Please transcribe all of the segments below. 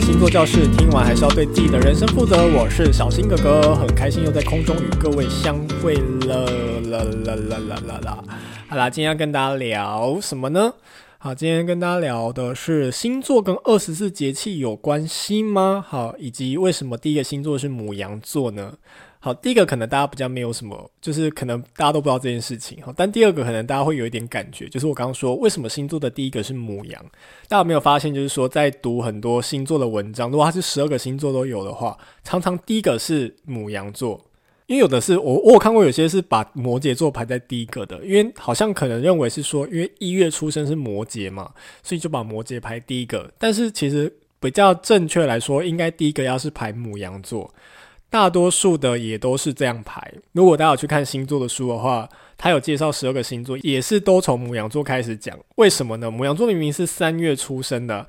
星座教室听完还是要对自己的人生负责。我是小新哥哥，很开心又在空中与各位相会了啦啦啦啦啦啦！好啦，今天要跟大家聊什么呢？好，今天跟大家聊的是星座跟二十四节气有关系吗？好，以及为什么第一个星座是母羊座呢？好，第一个可能大家比较没有什么，就是可能大家都不知道这件事情。好，但第二个可能大家会有一点感觉，就是我刚刚说为什么星座的第一个是母羊，大家有没有发现，就是说在读很多星座的文章，如果它是十二个星座都有的话，常常第一个是母羊座，因为有的是我我有看过有些是把摩羯座排在第一个的，因为好像可能认为是说，因为一月出生是摩羯嘛，所以就把摩羯排第一个，但是其实比较正确来说，应该第一个要是排母羊座。大多数的也都是这样排。如果大家有去看星座的书的话，他有介绍十二个星座，也是都从牡羊座开始讲。为什么呢？牡羊座明明是三月出生的。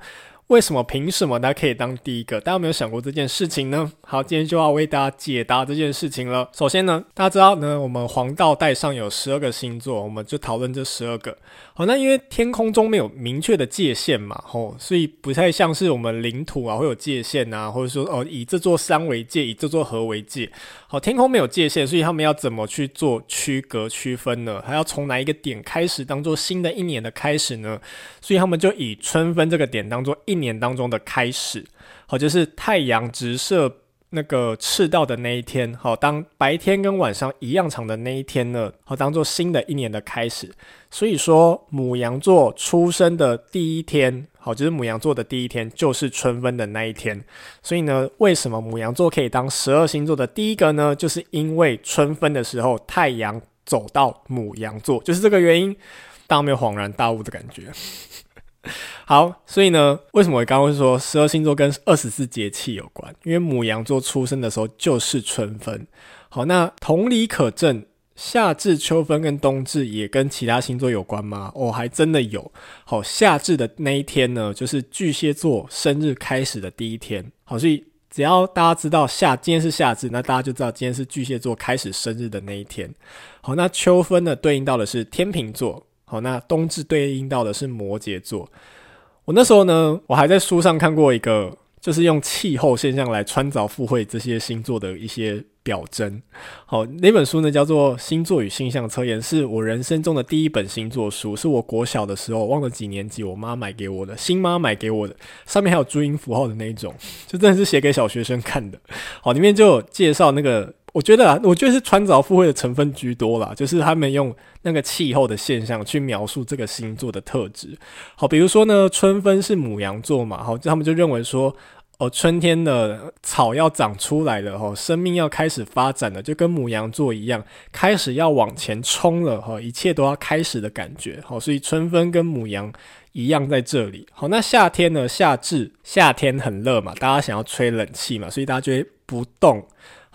为什么？凭什么他可以当第一个？大家有没有想过这件事情呢？好，今天就要为大家解答这件事情了。首先呢，大家知道呢，我们黄道带上有十二个星座，我们就讨论这十二个。好，那因为天空中没有明确的界限嘛，吼，所以不太像是我们领土啊会有界限啊，或者说哦，以这座山为界，以这座河为界。好，天空没有界限，所以他们要怎么去做区隔区分呢？还要从哪一个点开始当做新的一年的开始呢？所以他们就以春分这个点当做一一年当中的开始，好，就是太阳直射那个赤道的那一天，好，当白天跟晚上一样长的那一天呢，好，当做新的一年的开始。所以说，母羊座出生的第一天，好，就是母羊座的第一天，就是春分的那一天。所以呢，为什么母羊座可以当十二星座的第一个呢？就是因为春分的时候，太阳走到母羊座，就是这个原因。大家没有恍然大悟的感觉？好，所以呢，为什么我刚刚说十二星座跟二十四节气有关？因为母羊座出生的时候就是春分。好，那同理可证，夏至、秋分跟冬至也跟其他星座有关吗？哦，还真的有。好，夏至的那一天呢，就是巨蟹座生日开始的第一天。好，所以只要大家知道夏今天是夏至，那大家就知道今天是巨蟹座开始生日的那一天。好，那秋分呢，对应到的是天秤座。好，那冬至对应到的是摩羯座。我那时候呢，我还在书上看过一个，就是用气候现象来穿凿附会这些星座的一些表征。好，那本书呢叫做《星座与星象测验》，是我人生中的第一本星座书，是我国小的时候忘了几年级，我妈买给我的，新妈买给我的，上面还有注音符号的那一种，就真的是写给小学生看的。好，里面就有介绍那个。我觉得啊，我觉得是穿凿附会的成分居多啦，就是他们用那个气候的现象去描述这个星座的特质。好，比如说呢，春分是母羊座嘛，好，他们就认为说，哦，春天的草要长出来了，哈，生命要开始发展了，就跟母羊座一样，开始要往前冲了，哈，一切都要开始的感觉。好，所以春分跟母羊一样在这里。好，那夏天呢？夏至，夏天很热嘛，大家想要吹冷气嘛，所以大家就会不动。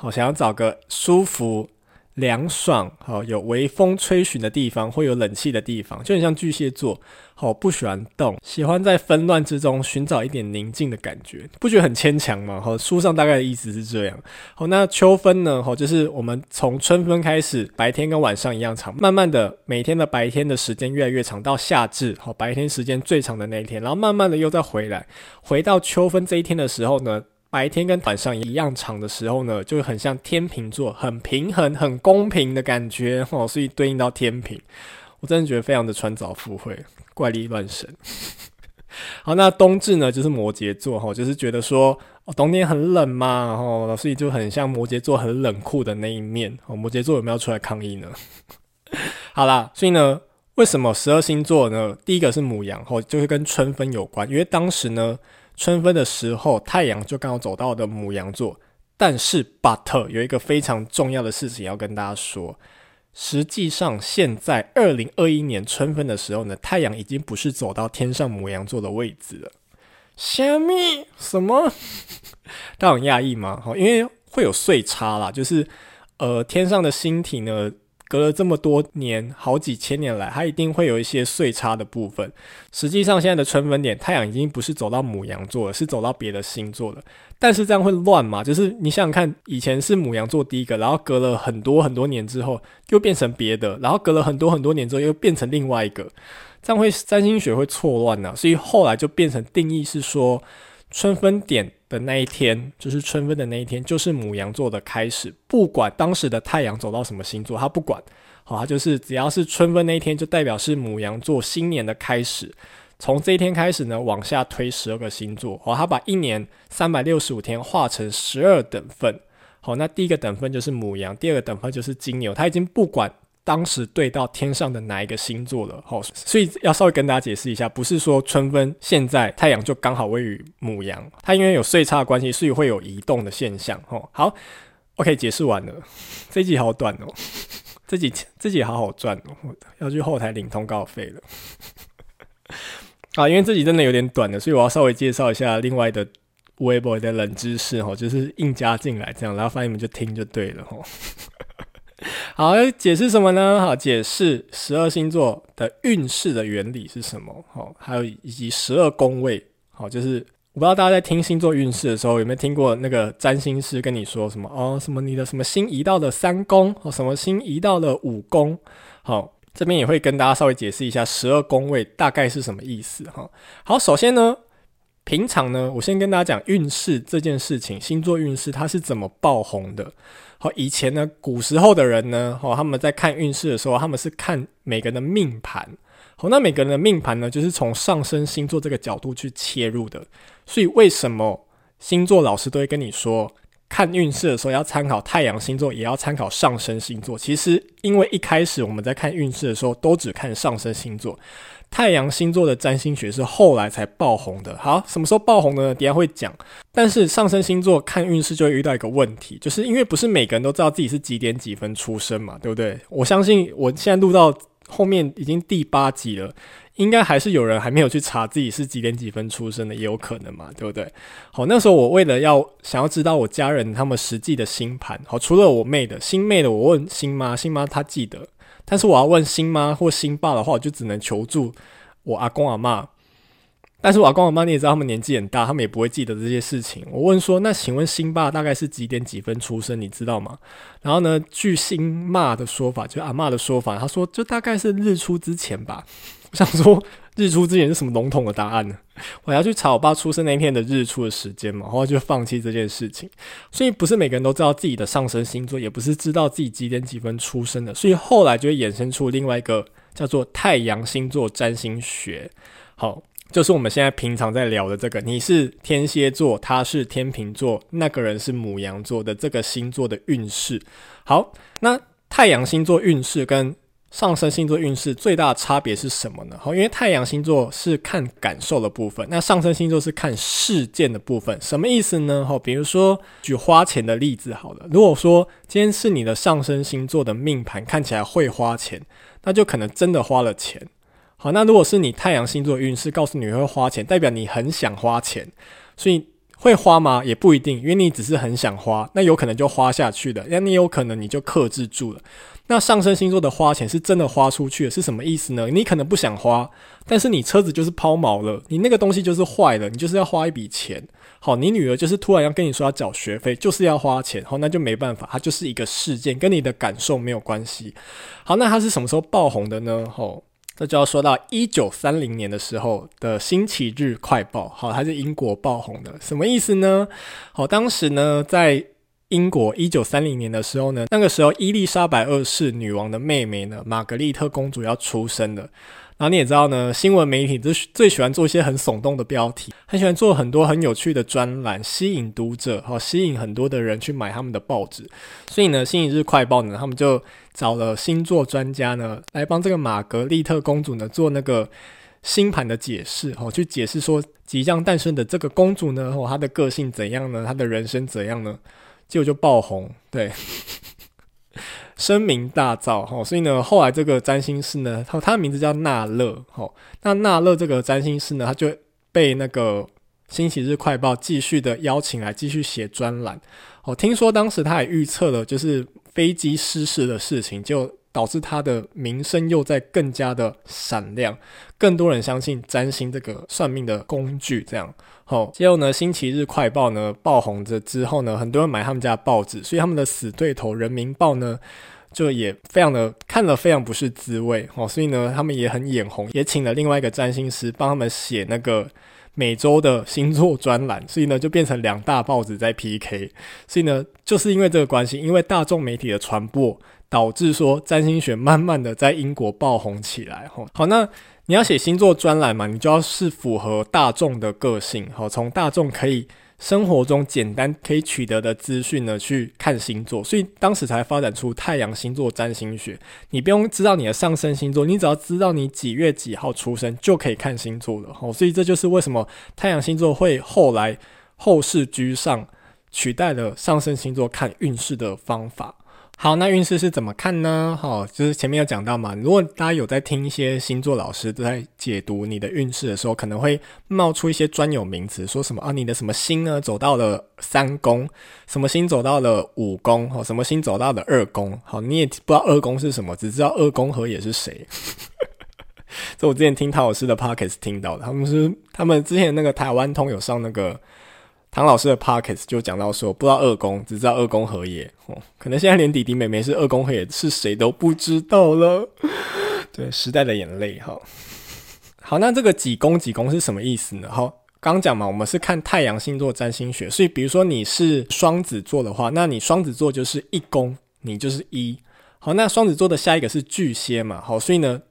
好，想要找个舒服、凉爽、好有微风吹寻的地方，会有冷气的地方，就很像巨蟹座。好，不喜欢动，喜欢在纷乱之中寻找一点宁静的感觉，不觉得很牵强吗？好，书上大概的意思是这样。好，那秋分呢？好，就是我们从春分开始，白天跟晚上一样长，慢慢的每天的白天的时间越来越长，到夏至，好，白天时间最长的那一天，然后慢慢的又再回来，回到秋分这一天的时候呢，白天跟晚上一样长的时候呢，就很像天秤座，很平衡、很公平的感觉 哦，所以对应到天秤，我真的觉得非常的穿凿附会，怪力乱神。好，那冬至呢，就是摩羯座哈，就是觉得说哦，冬天很冷嘛，然哦，所以就很像摩羯座很冷酷的那一面。哦，摩羯座有没有出来抗议呢？好啦，所以呢，为什么十二星座呢？第一个是母羊，哦，就是跟春分有关，因为当时呢。春分的时候，太阳就刚好走到的母羊座。但是，but 有一个非常重要的事情要跟大家说。实际上，现在二零二一年春分的时候呢，太阳已经不是走到天上母羊座的位置了。虾米？什么？大家很讶异吗？好，因为会有岁差啦，就是呃，天上的星体呢。隔了这么多年，好几千年来，它一定会有一些岁差的部分。实际上，现在的春分点，太阳已经不是走到母羊座了，是走到别的星座了。但是这样会乱吗？就是你想想看，以前是母羊座第一个，然后隔了很多很多年之后，又变成别的，然后隔了很多很多年之后，又变成另外一个，这样会占星学会错乱呢。所以后来就变成定义是说，春分点的那一天，就是春分的那一天，就是牡羊座的开始。不管当时的太阳走到什么星座，他不管，好，他就是只要是春分那一天，就代表是牡羊座新年的开始。从这一天开始呢，往下推十二个星座，好，他把一年三百六十五天划成十二等份。好，那第一个等份就是牡羊，第二个等份就是金牛。他已经不管。当时对到天上的哪一个星座了？好，所以要稍微跟大家解释一下，不是说春分现在太阳就刚好位于母羊，它因为有岁差的关系，所以会有移动的现象。哦，好，OK，解释完了。这集好短哦，这集这集好好赚哦，要去后台领通告费了。啊，因为这集真的有点短了，所以我要稍微介绍一下另外的微博的冷知识哦，就是硬加进来这样，然后反正你们就听就对了吼。好，要解释什么呢？好，解释十二星座的运势的原理是什么？好，还有以及十二宫位。好，就是我不知道大家在听星座运势的时候有没有听过那个占星师跟你说什么哦？什么你的什么星移到了三宫，哦，什么星移到了五宫。好，这边也会跟大家稍微解释一下十二宫位大概是什么意思。哈，好，首先呢，平常呢，我先跟大家讲运势这件事情，星座运势它是怎么爆红的。好，以前呢，古时候的人呢，哦，他们在看运势的时候，他们是看每个人的命盘。好，那每个人的命盘呢，就是从上升星座这个角度去切入的。所以，为什么星座老师都会跟你说，看运势的时候要参考太阳星座，也要参考上升星座？其实，因为一开始我们在看运势的时候，都只看上升星座。太阳星座的占星学是后来才爆红的。好，什么时候爆红的呢？等下会讲。但是上升星座看运势就会遇到一个问题，就是因为不是每个人都知道自己是几点几分出生嘛，对不对？我相信我现在录到后面已经第八集了，应该还是有人还没有去查自己是几点几分出生的，也有可能嘛，对不对？好，那时候我为了要想要知道我家人他们实际的星盘，好，除了我妹的星妹的，我问星妈，星妈她记得。但是我要问星妈或星爸的话，我就只能求助我阿公阿嬷。但是我阿公阿妈你也知道，他们年纪很大，他们也不会记得这些事情。我问说，那请问星爸大概是几点几分出生，你知道吗？然后呢，据星妈的说法，就阿嬷的说法，他说就大概是日出之前吧。我想说。日出之前是什么笼统的答案呢？我要去查我爸出生那天的日出的时间嘛，然后就放弃这件事情。所以不是每个人都知道自己的上升星座，也不是知道自己几点几分出生的。所以后来就会衍生出另外一个叫做太阳星座占星学。好，就是我们现在平常在聊的这个，你是天蝎座，他是天秤座，那个人是母羊座的这个星座的运势。好，那太阳星座运势跟上升星座运势最大的差别是什么呢？好，因为太阳星座是看感受的部分，那上升星座是看事件的部分。什么意思呢？好，比如说举花钱的例子好了。如果说今天是你的上升星座的命盘看起来会花钱，那就可能真的花了钱。好，那如果是你太阳星座运势告诉你会花钱，代表你很想花钱，所以会花吗？也不一定，因为你只是很想花，那有可能就花下去的，那你有可能你就克制住了。那上升星座的花钱是真的花出去了，是什么意思呢？你可能不想花，但是你车子就是抛锚了，你那个东西就是坏了，你就是要花一笔钱。好，你女儿就是突然要跟你说要缴学费，就是要花钱。好，那就没办法，它就是一个事件，跟你的感受没有关系。好，那它是什么时候爆红的呢？吼，这就要说到一九三零年的时候的《星期日快报》。好，它是英国爆红的，什么意思呢？好，当时呢在。英国一九三零年的时候呢，那个时候伊丽莎白二世女王的妹妹呢，玛格丽特公主要出生了。然后你也知道呢，新闻媒体最最喜欢做一些很耸动的标题，很喜欢做很多很有趣的专栏，吸引读者，好吸引很多的人去买他们的报纸。所以呢，《星期日快报》呢，他们就找了星座专家呢，来帮这个玛格丽特公主呢做那个星盘的解释，好去解释说即将诞生的这个公主呢，哦，她的个性怎样呢？她的人生怎样呢？结果就爆红，对，声名大噪哈，所以呢，后来这个占星师呢，他他的名字叫纳勒，哈，那纳勒这个占星师呢，他就被那个星期日快报继续的邀请来继续写专栏，哦，听说当时他也预测了就是飞机失事的事情，就。导致他的名声又在更加的闪亮，更多人相信占星这个算命的工具。这样，哦，结果呢，星期日快报呢爆红着之后呢，很多人买他们家报纸，所以他们的死对头人民报呢，就也非常的看了非常不是滋味。哦，所以呢，他们也很眼红，也请了另外一个占星师帮他们写那个每周的星座专栏，所以呢就变成两大报纸在 PK。所以呢，就是因为这个关系，因为大众媒体的传播，导致说占星学慢慢的在英国爆红起来。吼，好，那你要写星座专栏嘛，你就要是符合大众的个性。好，从大众可以。生活中简单可以取得的资讯呢，去看星座，所以当时才发展出太阳星座占星学。你不用知道你的上升星座，你只要知道你几月几号出生就可以看星座了。哦，所以这就是为什么太阳星座会后来后世居上，取代了上升星座看运势的方法。好，那运势是怎么看呢？好，就是前面有讲到嘛。如果大家有在听一些星座老师在解读你的运势的时候，可能会冒出一些专有名词，说什么啊，你的什么星呢走到了三宫，什么星走到了五宫，好，什么星走到了二宫。好，你也不知道二宫是什么，只知道二宫和也是谁。这我之前听陶老师的 podcast 听到的，他们是他们之前那个台湾通有上那个。唐老师的 pockets 就讲到说，不知道二宫，只知道二宫和也哦，可能现在连弟弟妹妹是二宫和也是谁都不知道了。对，时代的眼泪哈。好，那这个几宫几宫是什么意思呢？好，刚讲嘛，我们是看太阳星座占星学，所以比如说你是双子座的话，那你双子座就是一宫，你就是一。好，那双子座的下一个是巨蟹嘛，好，所以呢，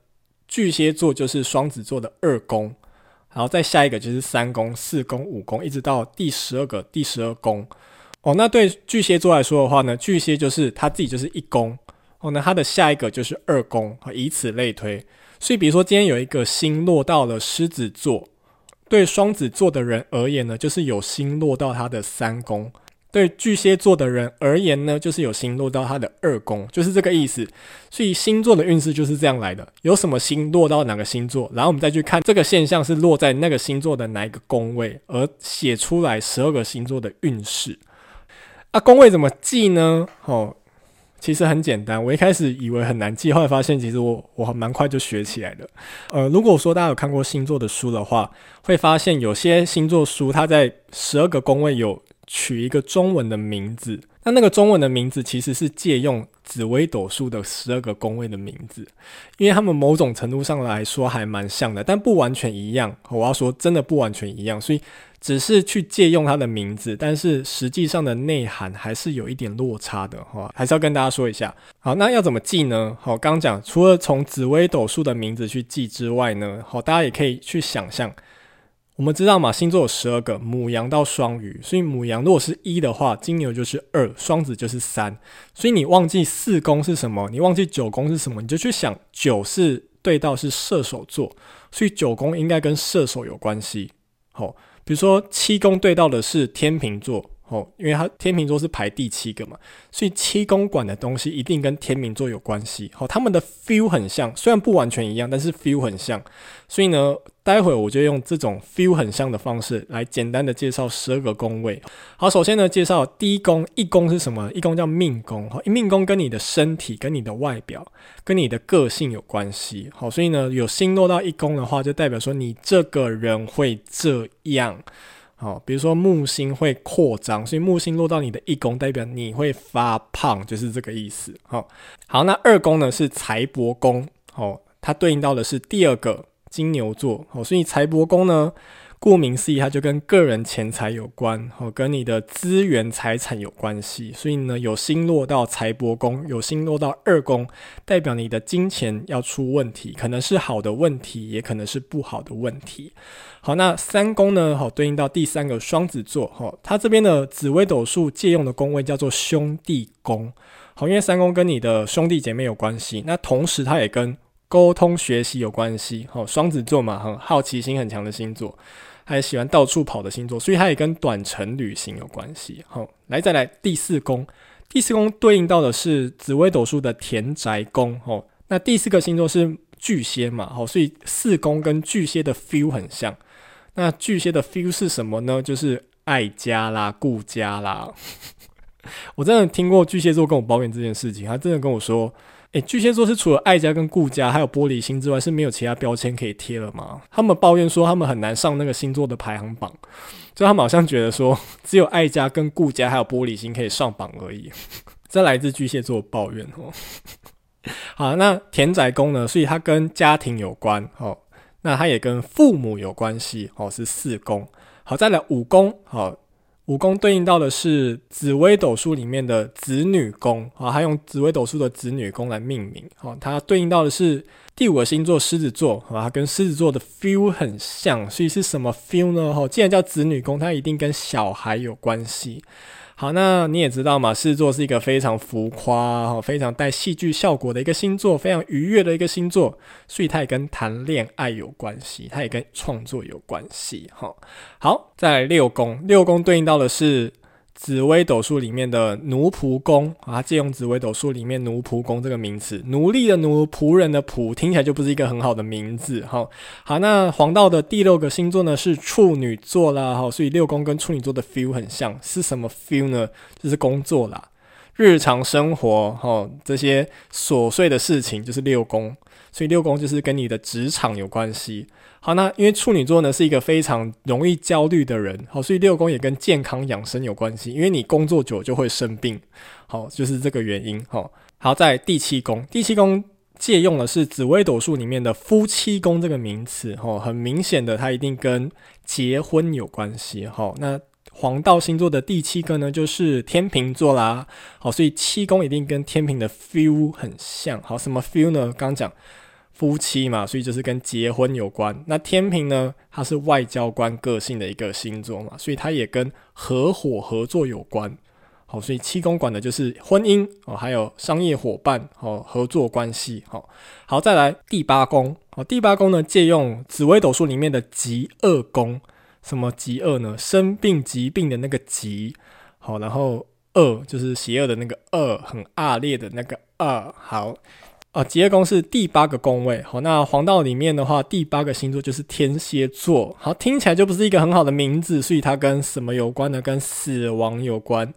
巨蟹座就是双子座的二宫。然后再下一个就是三宫、四宫、五宫，一直到第十二个第十二宫。哦，那对巨蟹座来说的话呢，巨蟹就是他自己就是一宫。哦，那他的下一个就是二宫，以此类推。所以，比如说今天有一个星落到了狮子座，对双子座的人而言呢，就是有星落到他的三宫。对巨蟹座的人而言呢，就是有星落到他的二宫，就是这个意思。所以星座的运势就是这样来的，有什么星落到哪个星座，然后我们再去看这个现象是落在那个星座的哪一个宫位，而写出来十二个星座的运势。啊，宫位怎么记呢？哦，其实很简单。我一开始以为很难记，后来发现其实我我蛮快就学起来的。呃，如果说大家有看过星座的书的话，会发现有些星座书它在十二个宫位有。取一个中文的名字，那那个中文的名字其实是借用紫微斗数的十二个宫位的名字，因为他们某种程度上来说还蛮像的，但不完全一样。我要说真的不完全一样，所以只是去借用它的名字，但是实际上的内涵还是有一点落差的哈，还是要跟大家说一下。好，那要怎么记呢？好，刚刚讲除了从紫微斗数的名字去记之外呢，好，大家也可以去想象。我们知道嘛，星座有十二个，母羊到双鱼，所以母羊如果是一的话，金牛就是二，双子就是三。所以你忘记四宫是什么，你忘记九宫是什么，你就去想九是对到是射手座，所以九宫应该跟射手有关系。好、哦，比如说七宫对到的是天秤座。哦，因为它天秤座是排第七个嘛，所以七宫管的东西一定跟天秤座有关系。好，他们的 feel 很像，虽然不完全一样，但是 feel 很像。所以呢，待会我就用这种 feel 很像的方式来简单的介绍十二个宫位。好，首先呢，介绍第一宫，一宫是什么？一宫叫命宫。好，命宫跟你的身体、跟你的外表、跟你的个性有关系。好，所以呢，有星落到一宫的话，就代表说你这个人会这样。哦，比如说木星会扩张，所以木星落到你的一宫，代表你会发胖，就是这个意思。好，好，那二宫呢是财帛宫，哦，它对应到的是第二个金牛座，哦，所以财帛宫呢。顾名思义，它就跟个人钱财有关，哦，跟你的资源财产有关系。所以呢，有星落到财帛宫，有星落到二宫，代表你的金钱要出问题，可能是好的问题，也可能是不好的问题。好，那三宫呢？好，对应到第三个双子座，哈，它这边的紫微斗数借用的宫位叫做兄弟宫，好，因为三宫跟你的兄弟姐妹有关系，那同时它也跟沟通学习有关系。好，双子座嘛，很好奇心很强的星座。还喜欢到处跑的星座，所以它也跟短程旅行有关系。好，来再来第四宫，第四宫对应到的是紫微斗数的田宅宫。哦，那第四个星座是巨蟹嘛？好，所以四宫跟巨蟹的 feel 很像。那巨蟹的 feel 是什么呢？就是爱家啦、顾家啦。我真的听过巨蟹座跟我抱怨这件事情，他真的跟我说。诶，巨蟹座是除了爱家跟顾家，还有玻璃心之外，是没有其他标签可以贴了吗？他们抱怨说他们很难上那个星座的排行榜，就他们好像觉得说只有爱家跟顾家还有玻璃心可以上榜而已。这来自巨蟹座的抱怨哦。好，那田宅宫呢？所以它跟家庭有关哦。那它也跟父母有关系，哦，是四宫。好，再来五宫，好。五宫对应到的是紫微斗数里面的子女宫啊，它用紫微斗数的子女宫来命名。啊，它对应到的是第五个星座狮子座，啊，它跟狮子座的 feel 很像，所以是什么 feel 呢？哈，既然叫子女宫，它一定跟小孩有关系。好，那你也知道嘛，狮子座是一个非常浮夸、非常带戏剧效果的一个星座，非常愉悦的一个星座，所以它也跟谈恋爱有关系，它也跟创作有关系。哈，好，再来六宫，六宫对应到的是。紫微斗数里面的奴仆宫啊，借用紫微斗数里面奴仆宫这个名词，奴隶的奴，仆人的仆，听起来就不是一个很好的名字。好，好，那黄道的第六个星座呢是处女座啦，哈，所以六宫跟处女座的 feel 很像，是什么 feel 呢？就是工作啦，日常生活，哈，这些琐碎的事情就是六宫，所以六宫就是跟你的职场有关系。好，那因为处女座呢是一个非常容易焦虑的人，好，所以六宫也跟健康养生有关系。因为你工作久就会生病，好，就是这个原因。好，好，在第七宫，第七宫借用的是紫微斗数里面的夫妻宫这个名词，哈，很明显的它一定跟结婚有关系。好，那黄道星座的第七个呢就是天秤座啦，好，所以七宫一定跟天秤的 feel 很像。好，什么 feel 呢？刚讲。夫妻嘛，所以就是跟结婚有关。那天平呢，它是外交官个性的一个星座嘛，所以它也跟合伙合作有关。好，所以七宫管的就是婚姻哦，还有商业伙伴哦，合作关系。好，好，再来第八宫。哦，第八宫呢，借用紫微斗数里面的疾厄宫。什么疾厄呢？生病、疾病的那个极。好，然后恶就是邪恶的那个恶，很恶劣的那个恶。好。啊，疾厄宫是第八个宫位。好，那黄道里面的话，第八个星座就是天蝎座。好，听起来就不是一个很好的名字，所以它跟什么有关呢？跟死亡有关。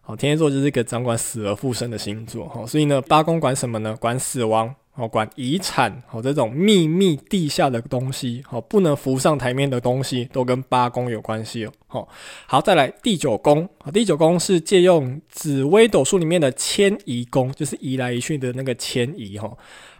好，天蝎座就是一个掌管死而复生的星座。好，所以呢，八宫管什么呢？管死亡。哦，管遗产，哦，这种秘密地下的东西，好，不能浮上台面的东西，都跟八宫有关系哦。好，好，再来第九宫，啊，第九宫是借用紫微斗数里面的迁移宫，就是移来移去的那个迁移，哈。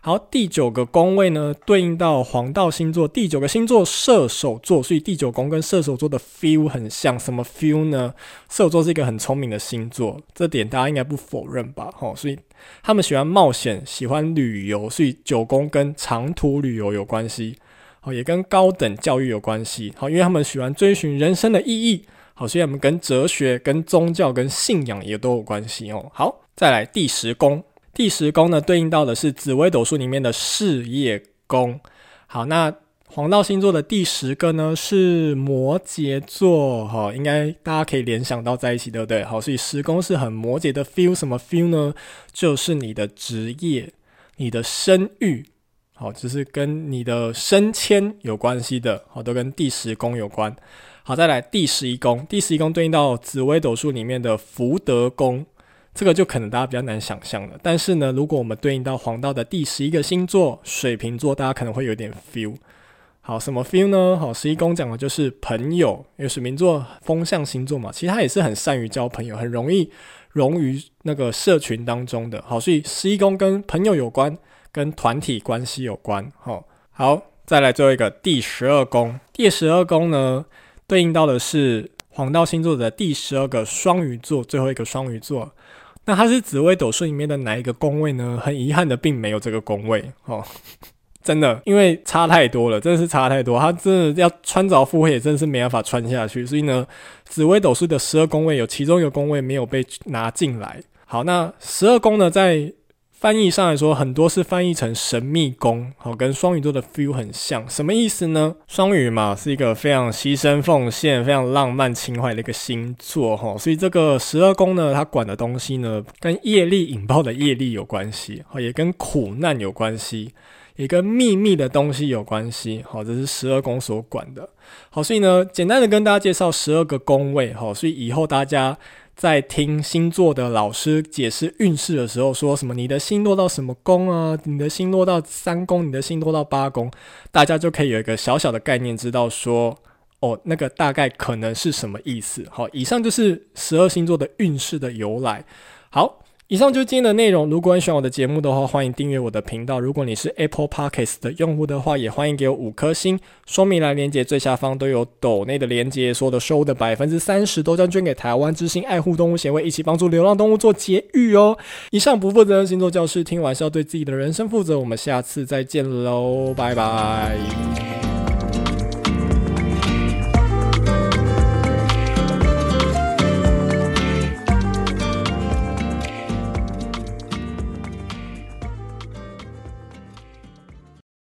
好，第九个宫位呢，对应到黄道星座第九个星座射手座，所以第九宫跟射手座的 feel 很像。什么 feel 呢？射手座是一个很聪明的星座，这点大家应该不否认吧？哦，所以他们喜欢冒险，喜欢旅游，所以九宫跟长途旅游有关系。好，也跟高等教育有关系。好，因为他们喜欢追寻人生的意义。好，所以他们跟哲学、跟宗教、跟信仰也都有关系哦。好，再来第十宫。第十宫呢，对应到的是紫微斗数里面的事业宫。好，那黄道星座的第十个呢是摩羯座，哈，应该大家可以联想到在一起，对不对？好，所以十宫是很摩羯的 feel，什么 feel 呢？就是你的职业、你的声誉，好，就是跟你的升迁有关系的，好，都跟第十宫有关。好，再来第十一宫，第十一宫对应到紫微斗数里面的福德宫。这个就可能大家比较难想象了，但是呢，如果我们对应到黄道的第十一个星座水瓶座，大家可能会有点 feel。好，什么 feel 呢？好，十一宫讲的就是朋友，因为水瓶座风象星座嘛，其实他也是很善于交朋友，很容易融于那个社群当中的。好，所以十一宫跟朋友有关，跟团体关系有关。好，好，再来最后一个第十二宫，第十二宫呢，对应到的是黄道星座的第十二个双鱼座，最后一个双鱼座。那它是紫微斗数里面的哪一个宫位呢？很遗憾的，并没有这个宫位哦，真的，因为差太多了，真的是差太多，他真的要穿凿附会，也真是没办法穿下去。所以呢，紫微斗数的十二宫位有其中一个宫位没有被拿进来。好，那十二宫呢，在翻译上来说，很多是翻译成神秘宫，好，跟双鱼座的 feel 很像。什么意思呢？双鱼嘛，是一个非常牺牲奉献、非常浪漫情怀的一个星座，哈，所以这个十二宫呢，它管的东西呢，跟业力引爆的业力有关系，好，也跟苦难有关系，也跟秘密的东西有关系，好，这是十二宫所管的。好，所以呢，简单的跟大家介绍十二个宫位，好，所以以后大家。在听星座的老师解释运势的时候，说什么你的星落到什么宫啊？你的星落到三宫，你的星落到八宫，大家就可以有一个小小的概念，知道说哦，那个大概可能是什么意思。好，以上就是十二星座的运势的由来。好。以上就是今天的内容。如果你喜欢我的节目的话，欢迎订阅我的频道。如果你是 Apple Podcast 的用户的话，也欢迎给我五颗星。说明栏连接最下方都有抖内的连接，所有的收的百分之三十都将捐给台湾之星爱护动物协会，一起帮助流浪动物做节育哦。以上不负责任星座教室，听完是要对自己的人生负责。我们下次再见喽，拜拜。